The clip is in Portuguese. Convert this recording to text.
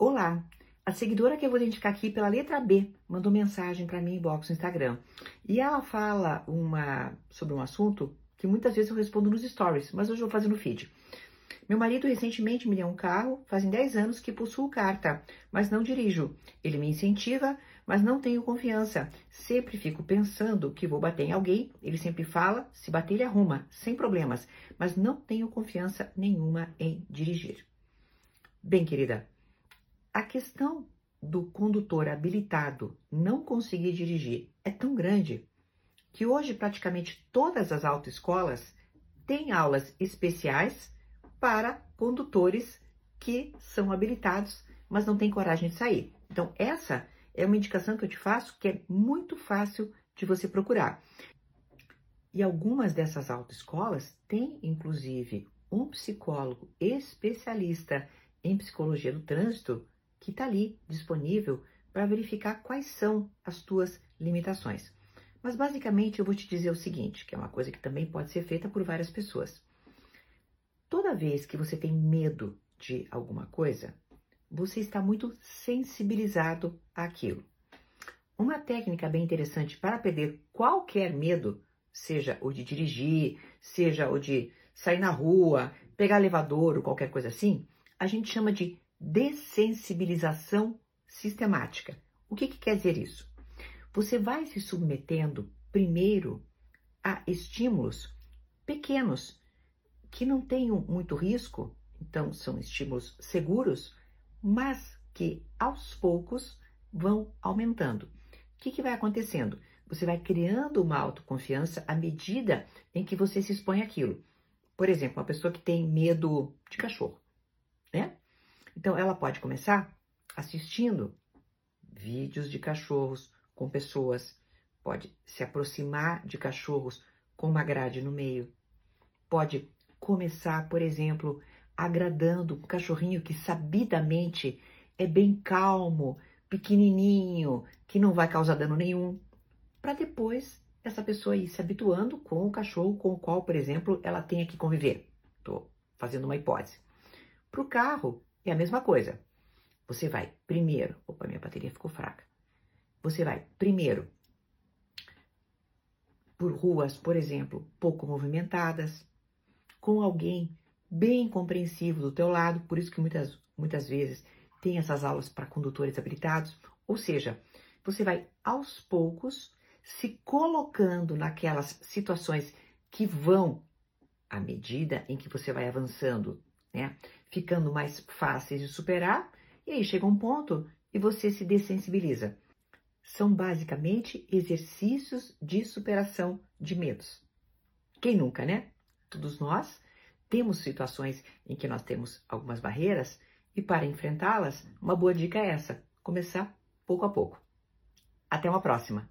Olá, a seguidora que eu vou identificar aqui pela letra B mandou mensagem para mim inbox no Instagram. E ela fala uma sobre um assunto que muitas vezes eu respondo nos stories, mas hoje eu vou fazer no feed. Meu marido recentemente me deu um carro, fazem 10 anos que possuo carta, mas não dirijo. Ele me incentiva, mas não tenho confiança. Sempre fico pensando que vou bater em alguém. Ele sempre fala, se bater ele arruma, sem problemas, mas não tenho confiança nenhuma em dirigir. Bem, querida, a questão do condutor habilitado não conseguir dirigir é tão grande que hoje praticamente todas as autoescolas têm aulas especiais para condutores que são habilitados, mas não têm coragem de sair. Então, essa é uma indicação que eu te faço que é muito fácil de você procurar. E algumas dessas autoescolas têm, inclusive, um psicólogo especialista em psicologia do trânsito que está ali disponível para verificar quais são as tuas limitações. Mas basicamente eu vou te dizer o seguinte, que é uma coisa que também pode ser feita por várias pessoas. Toda vez que você tem medo de alguma coisa, você está muito sensibilizado àquilo. Uma técnica bem interessante para perder qualquer medo, seja o de dirigir, seja o de sair na rua, pegar elevador ou qualquer coisa assim, a gente chama de dessensibilização sistemática. O que, que quer dizer isso? Você vai se submetendo primeiro a estímulos pequenos que não tenham muito risco, então são estímulos seguros, mas que aos poucos vão aumentando. O que, que vai acontecendo? Você vai criando uma autoconfiança à medida em que você se expõe àquilo. Por exemplo, uma pessoa que tem medo de cachorro, né? Então, ela pode começar assistindo vídeos de cachorros com pessoas, pode se aproximar de cachorros com uma grade no meio, pode começar, por exemplo, agradando um cachorrinho que sabidamente é bem calmo, pequenininho, que não vai causar dano nenhum, para depois essa pessoa ir se habituando com o cachorro com o qual, por exemplo, ela tenha que conviver. Estou fazendo uma hipótese. Para o carro, é a mesma coisa. Você vai primeiro. Opa, minha bateria ficou fraca. Você vai primeiro por ruas, por exemplo, pouco movimentadas, com alguém bem compreensivo do teu lado, por isso que muitas, muitas vezes tem essas aulas para condutores habilitados, ou seja, você vai aos poucos se colocando naquelas situações que vão, à medida em que você vai avançando, né, ficando mais fáceis de superar, e aí chega um ponto e você se dessensibiliza. São basicamente exercícios de superação de medos. Quem nunca, né? Todos nós temos situações em que nós temos algumas barreiras e para enfrentá-las, uma boa dica é essa: começar pouco a pouco. Até uma próxima!